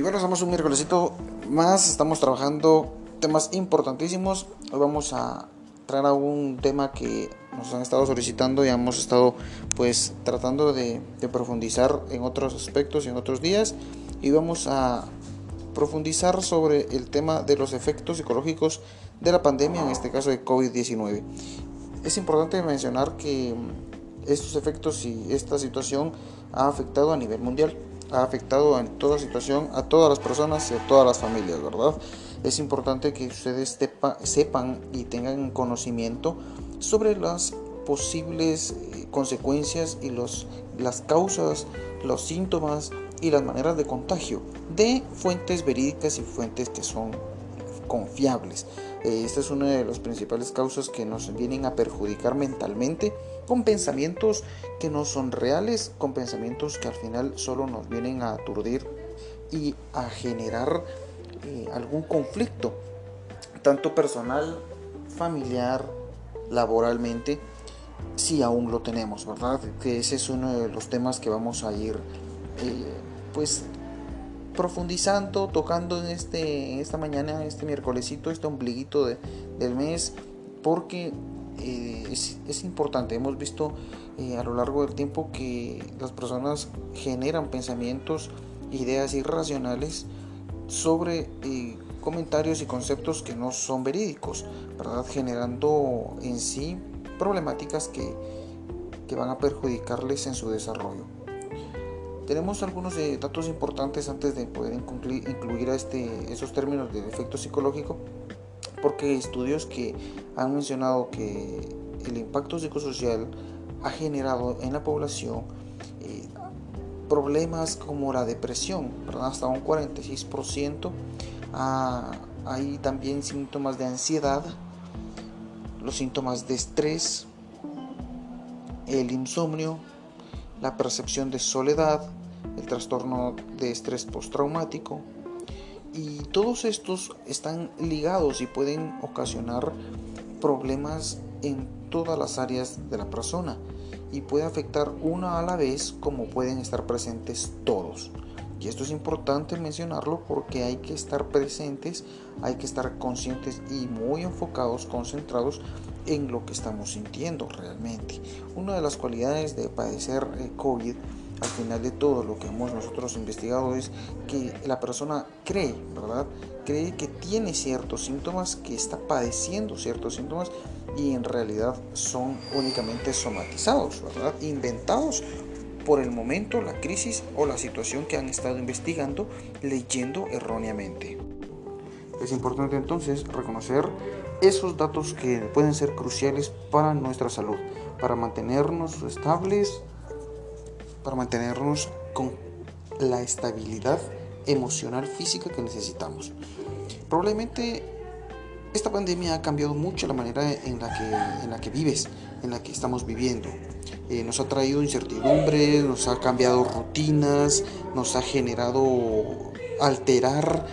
Y bueno, estamos un miércolesito más, estamos trabajando temas importantísimos. Hoy vamos a traer a un tema que nos han estado solicitando y hemos estado pues tratando de, de profundizar en otros aspectos y en otros días. Y vamos a profundizar sobre el tema de los efectos psicológicos de la pandemia, en este caso de COVID-19. Es importante mencionar que estos efectos y esta situación ha afectado a nivel mundial, ha afectado en toda situación a todas las personas y a todas las familias, ¿verdad? Es importante que ustedes sepan y tengan conocimiento sobre las posibles eh, consecuencias y los, las causas, los síntomas y las maneras de contagio de fuentes verídicas y fuentes que son confiables. Eh, esta es una de las principales causas que nos vienen a perjudicar mentalmente con pensamientos que no son reales, con pensamientos que al final solo nos vienen a aturdir y a generar eh, algún conflicto, tanto personal, familiar, laboralmente, si aún lo tenemos, ¿verdad? Que ese es uno de los temas que vamos a ir, eh, pues, profundizando, tocando en, este, esta mañana, este miércolesito, este ombliguito de, del mes, porque eh, es, importante. Hemos visto eh, a lo largo del tiempo que las personas generan pensamientos, ideas irracionales sobre eh, comentarios y conceptos que no son verídicos, ¿verdad? generando en sí problemáticas que, que van a perjudicarles en su desarrollo. Tenemos algunos datos importantes antes de poder incluir, a este, esos términos de efecto psicológico porque estudios que han mencionado que el impacto psicosocial ha generado en la población eh, problemas como la depresión, hasta un 46%. Ah, hay también síntomas de ansiedad, los síntomas de estrés, el insomnio, la percepción de soledad, el trastorno de estrés postraumático, y todos estos están ligados y pueden ocasionar problemas en todas las áreas de la persona y puede afectar una a la vez como pueden estar presentes todos. Y esto es importante mencionarlo porque hay que estar presentes, hay que estar conscientes y muy enfocados, concentrados en lo que estamos sintiendo realmente. Una de las cualidades de padecer eh, COVID al final de todo lo que hemos nosotros investigado es que la persona cree, ¿verdad? Cree que tiene ciertos síntomas, que está padeciendo ciertos síntomas y en realidad son únicamente somatizados, ¿verdad? Inventados por el momento, la crisis o la situación que han estado investigando, leyendo erróneamente. Es importante entonces reconocer esos datos que pueden ser cruciales para nuestra salud, para mantenernos estables, para mantenernos con la estabilidad emocional física que necesitamos. Probablemente esta pandemia ha cambiado mucho la manera en la que, en la que vives, en la que estamos viviendo. Eh, nos ha traído incertidumbre, nos ha cambiado rutinas, nos ha generado alterar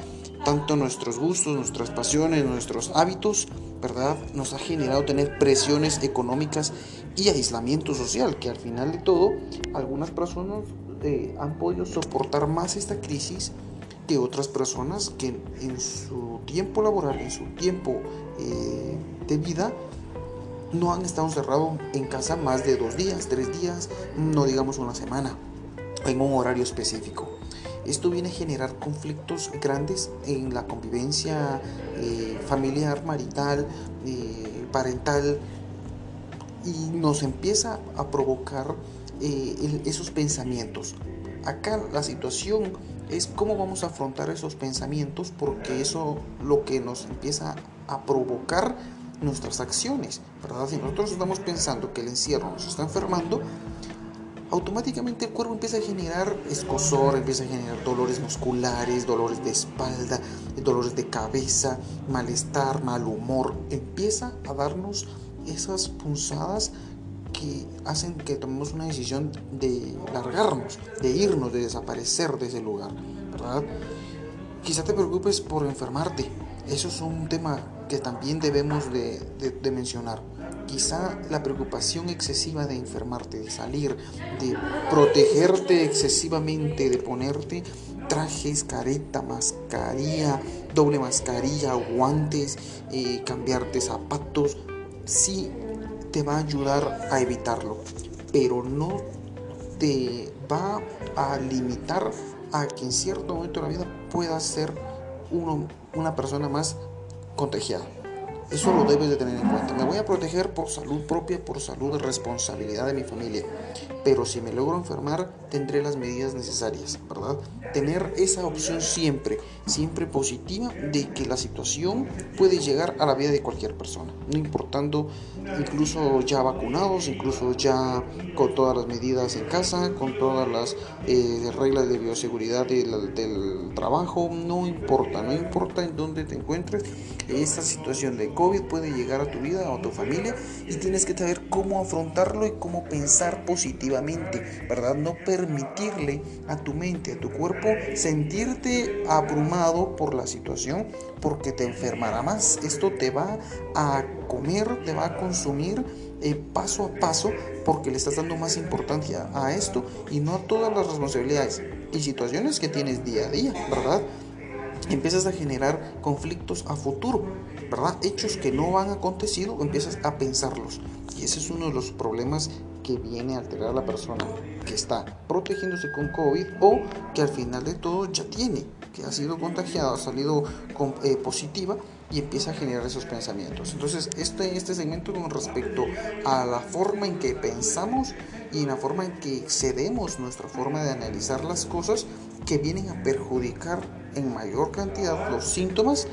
tanto nuestros gustos, nuestras pasiones, nuestros hábitos, ¿verdad? Nos ha generado tener presiones económicas y aislamiento social, que al final de todo algunas personas eh, han podido soportar más esta crisis que otras personas que en su tiempo laboral, en su tiempo eh, de vida, no han estado encerrados en casa más de dos días, tres días, no digamos una semana, en un horario específico. Esto viene a generar conflictos grandes en la convivencia eh, familiar, marital, parental, y nos empieza a provocar eh, esos pensamientos. Acá la situación es cómo vamos a afrontar esos pensamientos porque eso lo que nos empieza a provocar nuestras acciones, ¿verdad? Si nosotros estamos pensando que el encierro nos está enfermando, automáticamente el cuerpo empieza a generar escosor, empieza a generar dolores musculares, dolores de espalda, dolores de cabeza, malestar, mal humor, empieza a darnos esas punzadas que hacen que tomemos una decisión de largarnos, de irnos, de desaparecer de ese lugar, ¿verdad? Quizá te preocupes por enfermarte, eso es un tema que también debemos de, de mencionar. Quizá la preocupación excesiva de enfermarte, de salir, de protegerte excesivamente, de ponerte trajes, careta, mascarilla, doble mascarilla, guantes, eh, cambiarte zapatos, sí te va a ayudar a evitarlo, pero no te va a limitar a que en cierto momento de la vida puedas ser uno, una persona más contagiada. Eso lo debes de tener en cuenta. Me voy a proteger por salud propia, por salud responsabilidad de mi familia. Pero si me logro enfermar, tendré las medidas necesarias, ¿verdad? Tener esa opción siempre, siempre positiva de que la situación puede llegar a la vida de cualquier persona. No importando, incluso ya vacunados, incluso ya con todas las medidas en casa, con todas las eh, reglas de bioseguridad del, del trabajo, no importa, no importa en dónde te encuentres, esta situación de COVID puede llegar a tu vida o a tu familia y tienes que saber cómo afrontarlo y cómo pensar positivamente, ¿verdad? No permitirle a tu mente, a tu cuerpo sentirte abrumado por la situación porque te enfermará más. Esto te va a comer, te va a consumir eh, paso a paso porque le estás dando más importancia a esto y no a todas las responsabilidades y situaciones que tienes día a día, ¿verdad? Empiezas a generar conflictos a futuro, ¿verdad? Hechos que no han acontecido, empiezas a pensarlos. Y ese es uno de los problemas que viene a alterar a la persona que está protegiéndose con COVID o que al final de todo ya tiene, que ha sido contagiada, ha salido eh, positiva y empieza a generar esos pensamientos. Entonces, este, este segmento con respecto a la forma en que pensamos y la forma en que excedemos nuestra forma de analizar las cosas que vienen a perjudicar en mayor cantidad los síntomas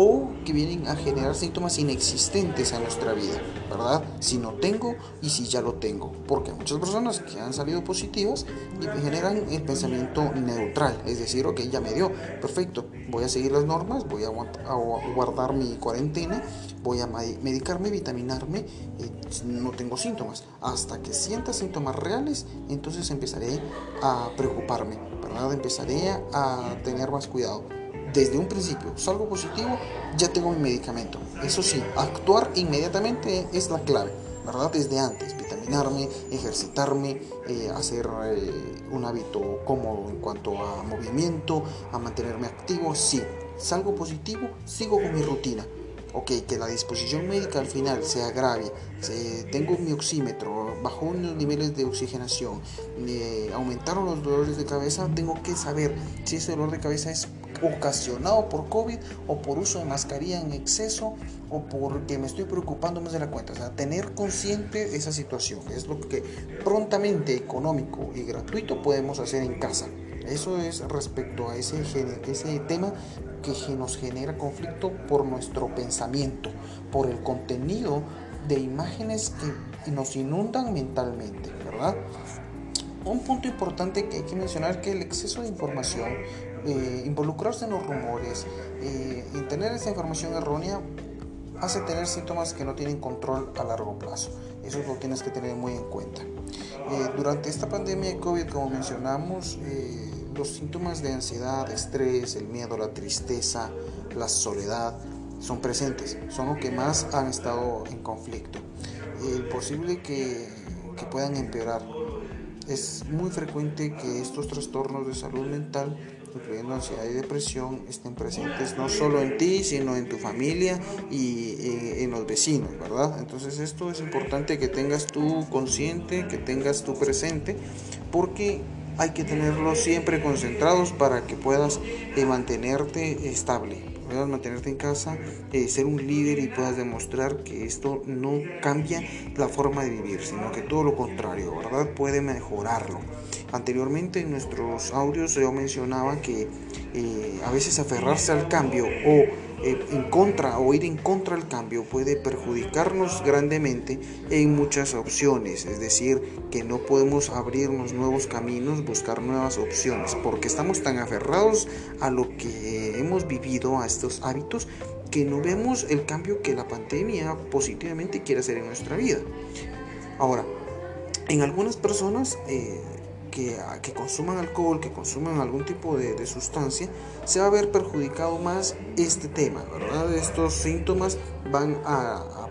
o que vienen a generar síntomas inexistentes a nuestra vida, ¿verdad? Si no tengo y si ya lo tengo. Porque muchas personas que han salido positivas y generan el pensamiento neutral, es decir, ok, ya me dio, perfecto, voy a seguir las normas, voy a, guardar mi cuarentena, voy a medicarme, vitaminarme, eh, no tengo síntomas. Hasta que sienta síntomas reales, entonces empezaré a preocuparme, ¿verdad? Empezaré a tener más cuidado desde un principio salgo positivo, ya tengo mi medicamento. Eso sí, actuar inmediatamente es la clave, ¿verdad? Desde antes, vitaminarme, ejercitarme, eh, hacer eh, un hábito cómodo en cuanto a movimiento, a mantenerme activo. Sí, salgo positivo, sigo con mi rutina. Ok, que la disposición médica al final se agravie, tengo mi oxímetro, bajó unos niveles de oxigenación, aumentaron los dolores de cabeza, tengo que saber si ese dolor de cabeza es ocasionado por COVID o por uso de mascarilla en exceso o porque me estoy preocupando más de la cuenta. O sea, tener consciente esa situación es lo que prontamente económico y gratuito podemos hacer en casa. Eso es respecto a ese, ese tema que nos genera conflicto por nuestro pensamiento, por el contenido de imágenes que nos inundan mentalmente, ¿verdad? Un punto importante que hay que mencionar es que el exceso de información eh, involucrarse en los rumores eh, tener esa información errónea hace tener síntomas que no tienen control a largo plazo. Eso lo tienes que tener muy en cuenta. Eh, durante esta pandemia de COVID, como mencionamos, los síntomas de ansiedad, estrés, el miedo, la tristeza, la soledad son presentes, son los que más han estado en conflicto. Es posible que, que puedan empeorar. Es muy frecuente que estos trastornos de salud mental incluyendo ansiedad y depresión, estén presentes no solo en ti, sino en tu familia y eh, en los vecinos, ¿verdad? Entonces esto es importante que tengas tú consciente, que tengas tú presente, porque hay que tenerlos siempre concentrados para que puedas eh, mantenerte estable puedas mantenerte en casa, eh, ser un líder y puedas demostrar que esto no cambia la forma de vivir, sino que todo lo contrario, ¿verdad? Puede mejorarlo. Anteriormente en nuestros audios yo mencionaba que eh, a veces aferrarse al cambio o eh, en contra o ir en contra del cambio puede perjudicarnos grandemente en muchas opciones, es decir, que no podemos abrirnos nuevos caminos, buscar nuevas opciones, porque estamos tan aferrados a lo que hemos vivido, a estos hábitos, que no vemos el cambio que la pandemia positivamente quiere hacer en nuestra vida. Ahora, en algunas personas eh, que, consuman alcohol, que consuman algún tipo de, sustancia, se va a ver perjudicado más este tema, ¿verdad? Estos síntomas van a,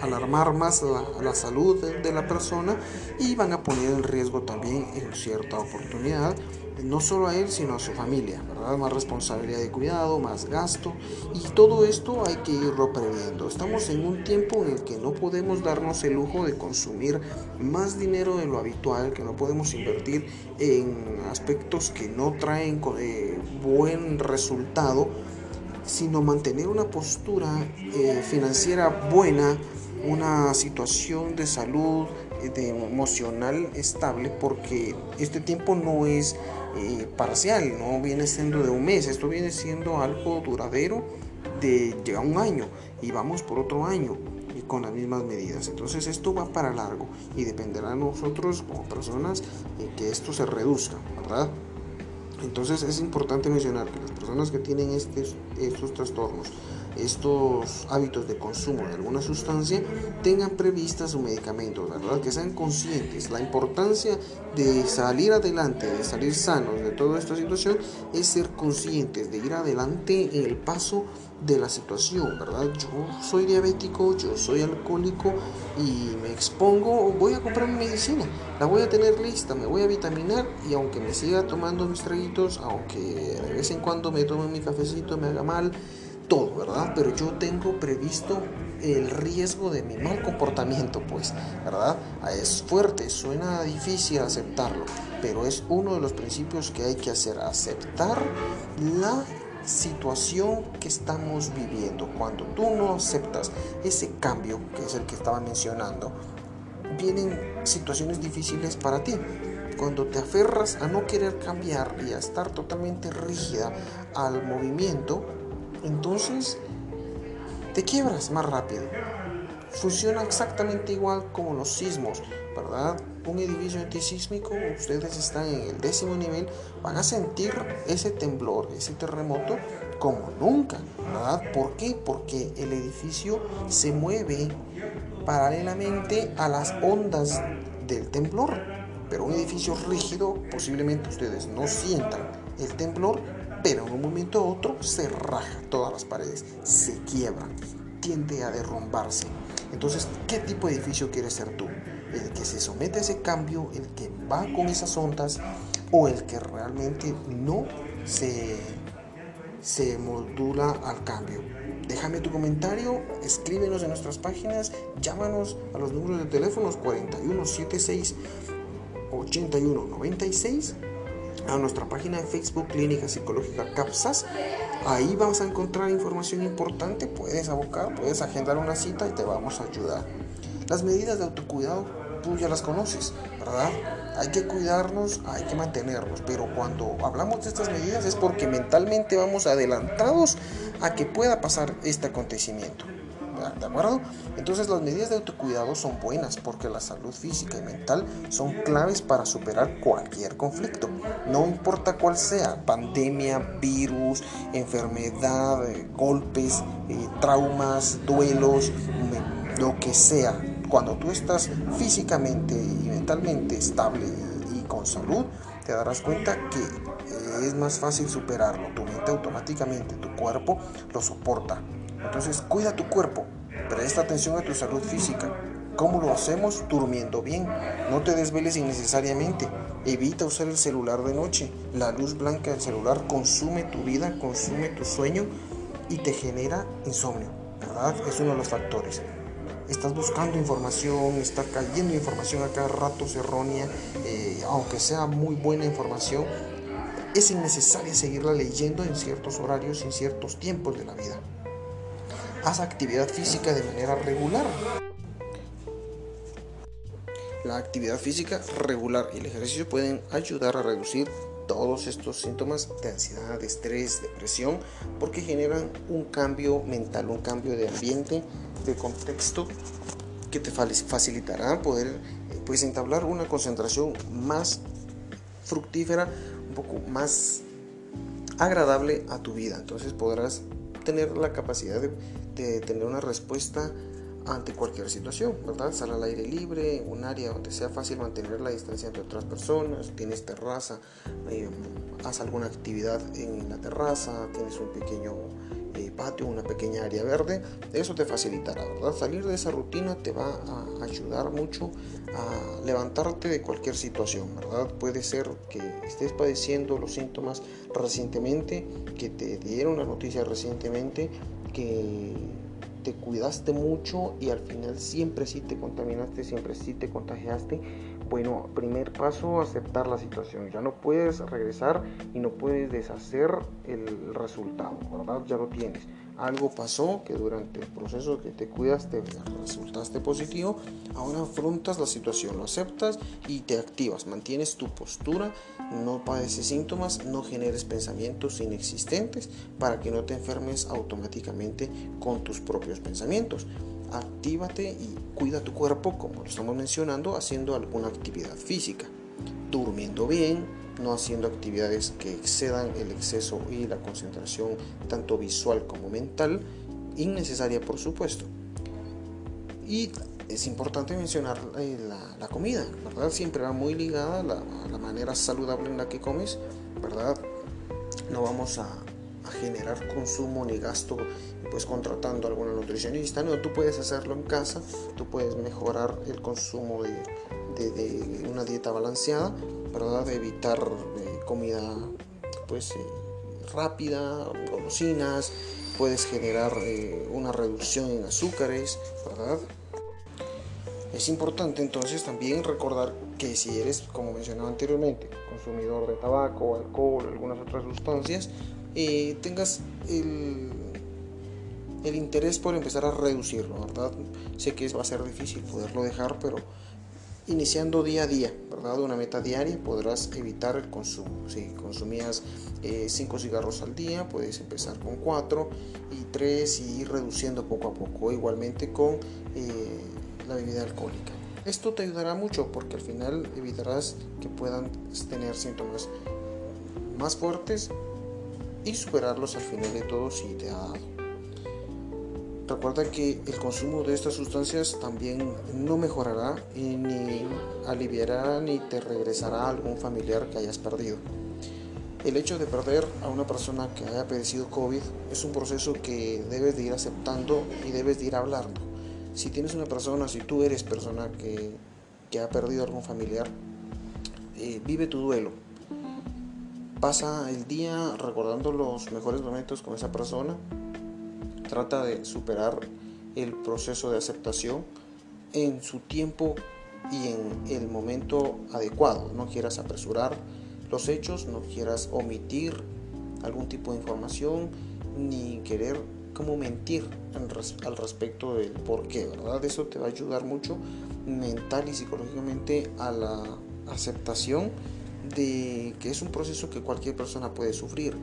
alarmar más la, la salud de, la persona y van a poner en riesgo también en cierta oportunidad no solo a él, sino a su familia, ¿verdad? Más responsabilidad de cuidado, más gasto y todo esto hay que irlo previendo. Estamos en un tiempo en el que no podemos darnos el lujo de consumir más dinero de lo habitual, que no podemos invertir en aspectos que no traen eh, buen resultado, sino mantener una postura eh, financiera buena, una situación de salud, eh, de emocional estable, porque este tiempo no es eh, parcial, no viene siendo de un mes, esto viene siendo algo duradero de llega un año y vamos por otro año y con las mismas medidas. Entonces esto va para largo y dependerá de nosotros como personas eh, que esto se reduzca, ¿verdad? Entonces es importante mencionar que las personas que tienen estos, estos trastornos estos hábitos de consumo de alguna sustancia tengan prevista su medicamento, ¿verdad? Que sean conscientes. La importancia de salir adelante, de salir sanos de toda esta situación, es ser conscientes de ir adelante en el paso de la situación, ¿verdad? Yo soy diabético, yo soy alcohólico y me expongo, voy a comprar mi medicina, la voy a tener lista, me voy a vitaminar y aunque me siga tomando mis traguitos, aunque de vez en cuando me tome mi cafecito, me haga mal, todo, ¿verdad? Pero yo tengo previsto el riesgo de mi mal comportamiento, pues, ¿verdad? Es fuerte, suena difícil aceptarlo, pero es uno de los principios que hay que hacer, aceptar la situación que estamos viviendo. Cuando tú no aceptas ese cambio, que es el que estaba mencionando, vienen situaciones difíciles para ti. Cuando te aferras a no querer cambiar y a estar totalmente rígida al movimiento, entonces te quiebras más rápido. Funciona exactamente igual como los sismos, ¿verdad? Un edificio antisísmico, ustedes están en el décimo nivel, van a sentir ese temblor, ese terremoto como nunca, ¿verdad? ¿Por qué? Porque el edificio se mueve paralelamente a las ondas del temblor. Pero un edificio rígido, posiblemente ustedes no sientan el temblor, pero en un momento u otro se raja todas las paredes, se quiebra, tiende a derrumbarse. Entonces, ¿qué tipo de edificio quieres ser tú? ¿El que se somete a ese cambio, el que va con esas ondas o el que realmente no se, se modula al cambio? Déjame tu comentario, escríbenos en nuestras páginas, llámanos a los números de teléfonos 4176 8196 a nuestra página de Facebook Clínica Psicológica CAPSAS. Ahí vamos a encontrar información importante, puedes abocar, puedes agendar una cita y te vamos a ayudar. Las medidas de autocuidado tú ya las conoces, ¿verdad? Hay que cuidarnos, hay que mantenernos, pero cuando hablamos de estas medidas es porque mentalmente vamos adelantados a que pueda pasar este acontecimiento. ¿De acuerdo? Entonces las medidas de autocuidado son buenas porque la salud física y mental son claves para superar cualquier conflicto, no importa cuál sea, pandemia, virus, enfermedad, eh, golpes, eh, traumas, duelos, lo que sea. Cuando tú estás físicamente y mentalmente estable y con salud, te darás cuenta que es más fácil superarlo. Tu mente automáticamente, tu cuerpo lo soporta. Entonces cuida tu cuerpo, presta atención a tu salud física. ¿Cómo lo hacemos? Durmiendo bien. No te desveles innecesariamente. Evita usar el celular de noche. La luz blanca del celular consume tu vida, consume tu sueño y te genera insomnio. ¿Verdad? Es uno de los factores. Estás buscando información, está cayendo información a cada rato errónea, eh, aunque sea muy buena información, es innecesario seguirla leyendo en ciertos horarios, en ciertos tiempos de la vida haz actividad física de manera regular. La actividad física regular y el ejercicio pueden ayudar a reducir todos estos síntomas de ansiedad, de estrés, depresión, porque generan un cambio mental, un cambio de ambiente, de contexto que te facilitará poder eh, pues entablar una concentración más fructífera, un poco más agradable a tu vida. Entonces podrás tener la capacidad de, tener una respuesta ante cualquier situación, ¿verdad? Sal al aire libre, un área donde sea fácil mantener la distancia entre otras personas, tienes terraza, eh, haz alguna actividad en la terraza, tienes un pequeño eh, patio, una pequeña área verde, eso te facilitará, ¿verdad? Salir de esa rutina te va a ayudar mucho a levantarte de cualquier situación, ¿verdad? Puede ser que estés padeciendo los síntomas recientemente, que te dieron la noticia recientemente, que te cuidaste mucho y al final siempre sí te contaminaste, siempre sí te contagiaste. Bueno, primer paso, aceptar la situación. Ya no puedes regresar y no puedes deshacer el resultado, ¿verdad? Ya lo tienes algo pasó que durante el proceso que te cuidaste resultaste positivo, ahora afrontas la situación, lo aceptas y te activas, mantienes tu postura, no padeces síntomas, no generes pensamientos inexistentes para que no te enfermes automáticamente con tus propios pensamientos. Actívate y cuida tu cuerpo, como lo estamos mencionando, haciendo alguna actividad física, durmiendo bien, no haciendo actividades que excedan el exceso y la concentración tanto visual como mental, innecesaria por supuesto. Y es importante mencionar eh, la, comida, ¿verdad? Siempre va muy ligada a la, manera saludable en la que comes, ¿verdad? No vamos a, generar consumo ni gasto pues contratando a alguna nutricionista, no, tú puedes hacerlo en casa, tú puedes mejorar el consumo de, de una dieta balanceada ¿verdad? Evitar eh, comida pues eh, rápida, golosinas, puedes generar eh, una reducción en azúcares, ¿verdad? Es importante entonces también recordar que si eres, como mencionaba anteriormente, consumidor de tabaco, alcohol, algunas otras sustancias, tengas el, el interés por empezar a reducirlo, ¿verdad? Sé que va a ser difícil poderlo dejar, pero iniciando día a día, ¿verdad? Una meta diaria, podrás evitar el consumo. Si consumías 5 eh, cigarros al día, puedes empezar con 4 y 3 y ir reduciendo poco a poco, igualmente con eh, la bebida alcohólica. Esto te ayudará mucho porque al final evitarás que puedan tener síntomas más fuertes y superarlos al final de todo si te ha dado. Recuerda que el consumo de estas sustancias también no mejorará ni aliviará ni te regresará a algún familiar que hayas perdido. El hecho de perder a una persona que haya padecido COVID es un proceso que debes de ir aceptando y debes de ir hablando. Si tienes una persona, si tú eres persona que, que ha perdido a algún familiar, eh, vive tu duelo. Pasa el día recordando los mejores momentos con esa persona trata de superar el proceso de aceptación en su tiempo y en el momento adecuado. No quieras apresurar los hechos, no quieras omitir algún tipo de información, ni querer como mentir al respecto del por qué, ¿verdad? Eso te va a ayudar mucho mental y psicológicamente a la aceptación de que es un proceso que cualquier persona puede sufrir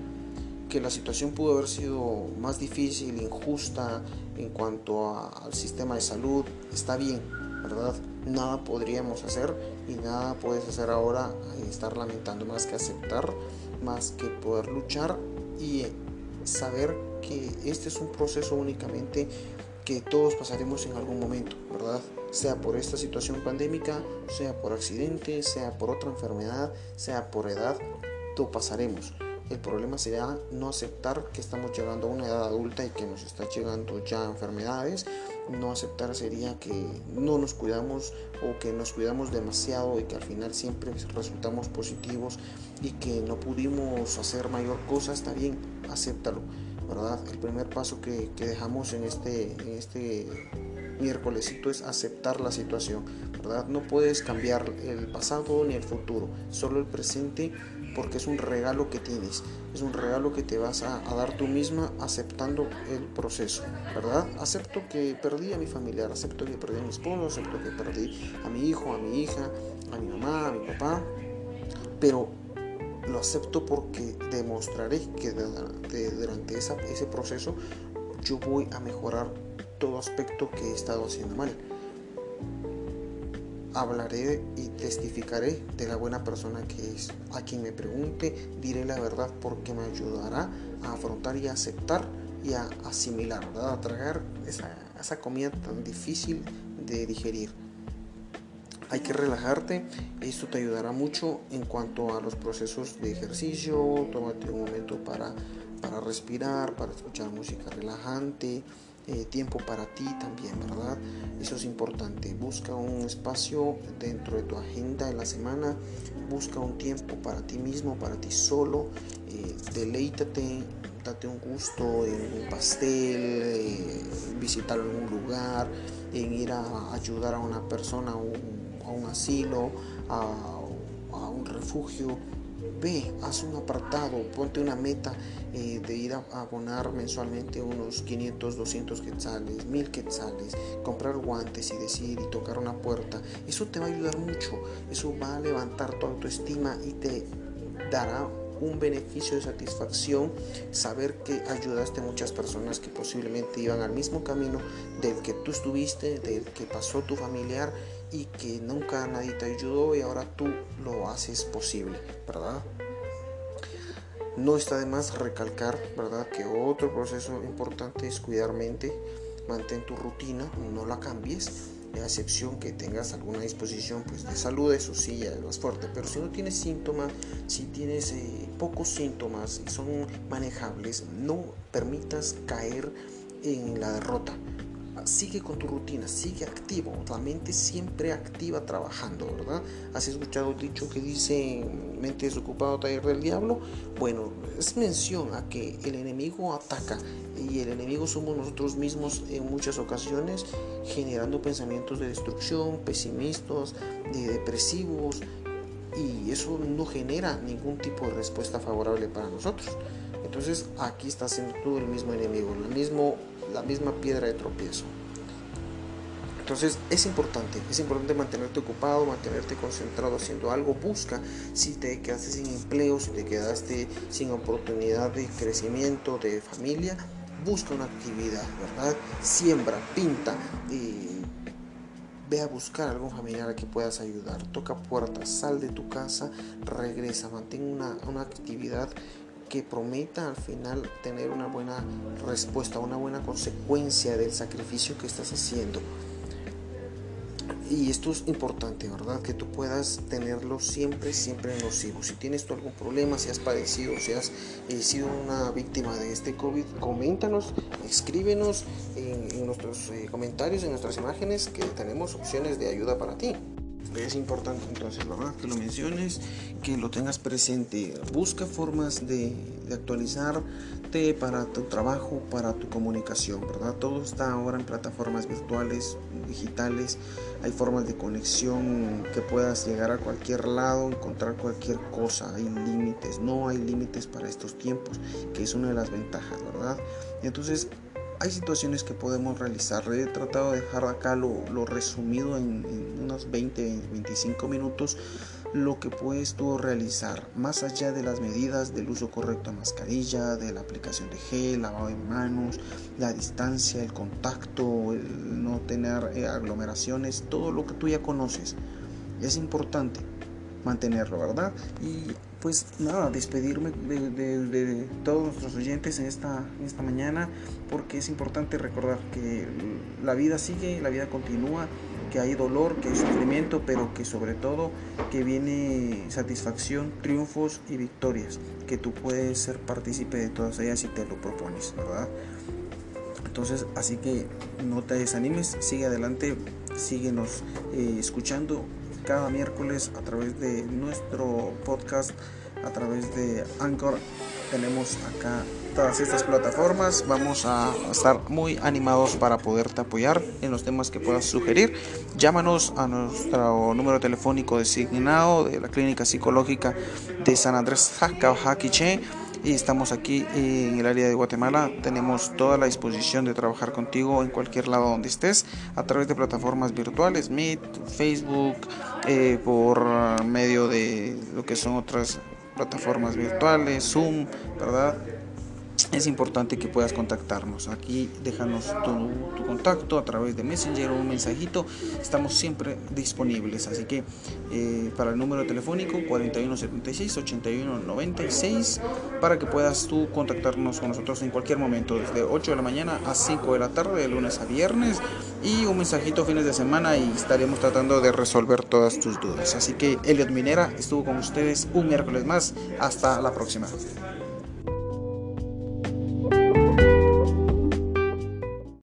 que la situación pudo haber sido más difícil, injusta en cuanto al sistema de salud, está bien, ¿verdad? Nada podríamos hacer y nada puedes hacer ahora, eh, estar lamentando más que aceptar, más que poder luchar y saber que este es un proceso únicamente que todos pasaremos en algún momento, ¿verdad? Sea por esta situación pandémica, sea por accidente, sea por otra enfermedad, sea por edad, todo pasaremos. El problema será no aceptar que estamos llegando a una edad adulta y que nos está llegando ya enfermedades. No aceptar sería que no nos cuidamos o que nos cuidamos demasiado y que al final siempre resultamos positivos y que no pudimos hacer mayor cosa. Está bien, acéptalo. ¿verdad? El primer paso que, dejamos en este, en este miércolesito es aceptar la situación, ¿verdad? No puedes cambiar el pasado ni el futuro, solo el presente porque es un regalo que tienes, es un regalo que te vas a, dar tú misma aceptando el proceso, ¿verdad? Acepto que perdí a mi familiar, acepto que perdí a mi esposo, acepto que perdí a mi hijo, a mi hija, a mi mamá, a mi papá, pero lo acepto porque demostraré que durante ese proceso yo voy a mejorar todo aspecto que he estado haciendo mal hablaré y testificaré de la buena persona que es. A quien me pregunte diré la verdad porque me ayudará a afrontar y aceptar y a asimilar, a tragar esa, esa comida tan difícil de digerir. Hay que relajarte, esto te ayudará mucho en cuanto a los procesos de ejercicio, tómate un momento para para respirar, para escuchar música relajante, eh, tiempo para ti también, ¿verdad? Eso es importante. Busca un espacio dentro de tu agenda de la semana, busca un tiempo para ti mismo, para ti solo, eh, deleítate, date un gusto en un pastel, eh, visitar algún lugar, en ir a ayudar a una persona a un, asilo, a, a un refugio ve, haz un apartado, ponte una meta eh, de ir a, abonar mensualmente unos 500, 200 quetzales, 1000 quetzales, comprar guantes y decir y tocar una puerta. Eso te va a ayudar mucho, eso va a levantar tu autoestima y te dará un beneficio de satisfacción saber que ayudaste a muchas personas que posiblemente iban al mismo camino del que tú estuviste, del que pasó tu familiar y que nunca nadie te ayudó y ahora tú lo haces posible, ¿verdad? No está de más recalcar, ¿verdad? Que otro proceso importante es cuidar mente, mantén tu rutina, no la cambies, a excepción que tengas alguna disposición pues, de salud, eso sí, ya es más fuerte, pero si no tienes síntomas, si tienes eh, pocos síntomas y son manejables, no permitas caer en la derrota sigue con tu rutina, sigue activo, la mente siempre activa trabajando, ¿verdad? ¿Has escuchado el dicho que dice mente desocupado, taller del diablo? Bueno, es mención a que el enemigo ataca y el enemigo somos nosotros mismos en muchas ocasiones generando pensamientos de destrucción, pesimistas, depresivos y eso no genera ningún tipo de respuesta favorable para nosotros. Entonces aquí está siendo tú el mismo enemigo, el mismo la misma piedra de tropiezo. Entonces es importante, es importante mantenerte ocupado, mantenerte concentrado haciendo algo. Busca si te quedaste sin empleo, si te quedaste sin oportunidad de crecimiento, de familia, busca una actividad, ¿verdad? Siembra, pinta. Eh, ve a buscar algún familiar a que puedas ayudar. Toca puertas, sal de tu casa, regresa, mantén una, una actividad que prometa al final tener una buena respuesta, una buena consecuencia del sacrificio que estás haciendo. Y esto es importante, ¿verdad? Que tú puedas tenerlo siempre, siempre nocivo. Si tienes tú algún problema, si has padecido, si has eh, sido una víctima de este COVID, coméntanos, escríbenos en, nuestros eh, comentarios, en nuestras imágenes, que tenemos opciones de ayuda para ti. Es importante entonces, ¿verdad? Que lo menciones, que lo tengas presente. Busca formas de, actualizarte para tu trabajo, para tu comunicación, ¿verdad? Todo está ahora en plataformas virtuales, digitales. Hay formas de conexión que puedas llegar a cualquier lado, encontrar cualquier cosa. Hay límites, no hay límites para estos tiempos, que es una de las ventajas, ¿verdad? Entonces, hay situaciones que podemos realizar. He tratado de dejar acá lo, resumido en, unos 20, 25 minutos lo que puedes tú realizar más allá de las medidas del uso correcto de mascarilla, de la aplicación de gel, lavado de manos, la distancia, el contacto, el no tener eh, aglomeraciones, todo lo que tú ya conoces. Es importante mantenerlo, ¿verdad? Y pues nada, despedirme de, todos nuestros oyentes en esta, esta mañana, porque es importante recordar que la vida sigue, la vida continúa, que hay dolor, que hay sufrimiento, pero que sobre todo que viene satisfacción, triunfos y victorias, que tú puedes ser partícipe de todas ellas si te lo propones, ¿verdad? Entonces, así que no te desanimes, sigue adelante, síguenos eh, escuchando cada miércoles a través de nuestro podcast, a través de Anchor. Tenemos acá todas estas plataformas. Vamos a estar muy animados para poderte apoyar en los temas que puedas sugerir. Llámanos a nuestro número telefónico designado de la Clínica Psicológica de San Andrés Jaquiche y estamos aquí en el área de Guatemala. Tenemos toda la disposición de trabajar contigo en cualquier lado donde estés a través de plataformas virtuales, Meet, Facebook, eh, por medio de lo que son otras plataformas virtuales, Zoom, ¿verdad? Es importante que puedas contactarnos. Aquí déjanos tu, contacto a través de Messenger o un mensajito. Estamos siempre disponibles. Así que eh, para el número telefónico 4176-8196 para que puedas tú contactarnos con nosotros en cualquier momento, desde 8 de la mañana a 5 de la tarde, de lunes a viernes. Y un mensajito fines de semana y estaremos tratando de resolver todas tus dudas. Así que Elliot Minera estuvo con ustedes un miércoles más. Hasta la próxima.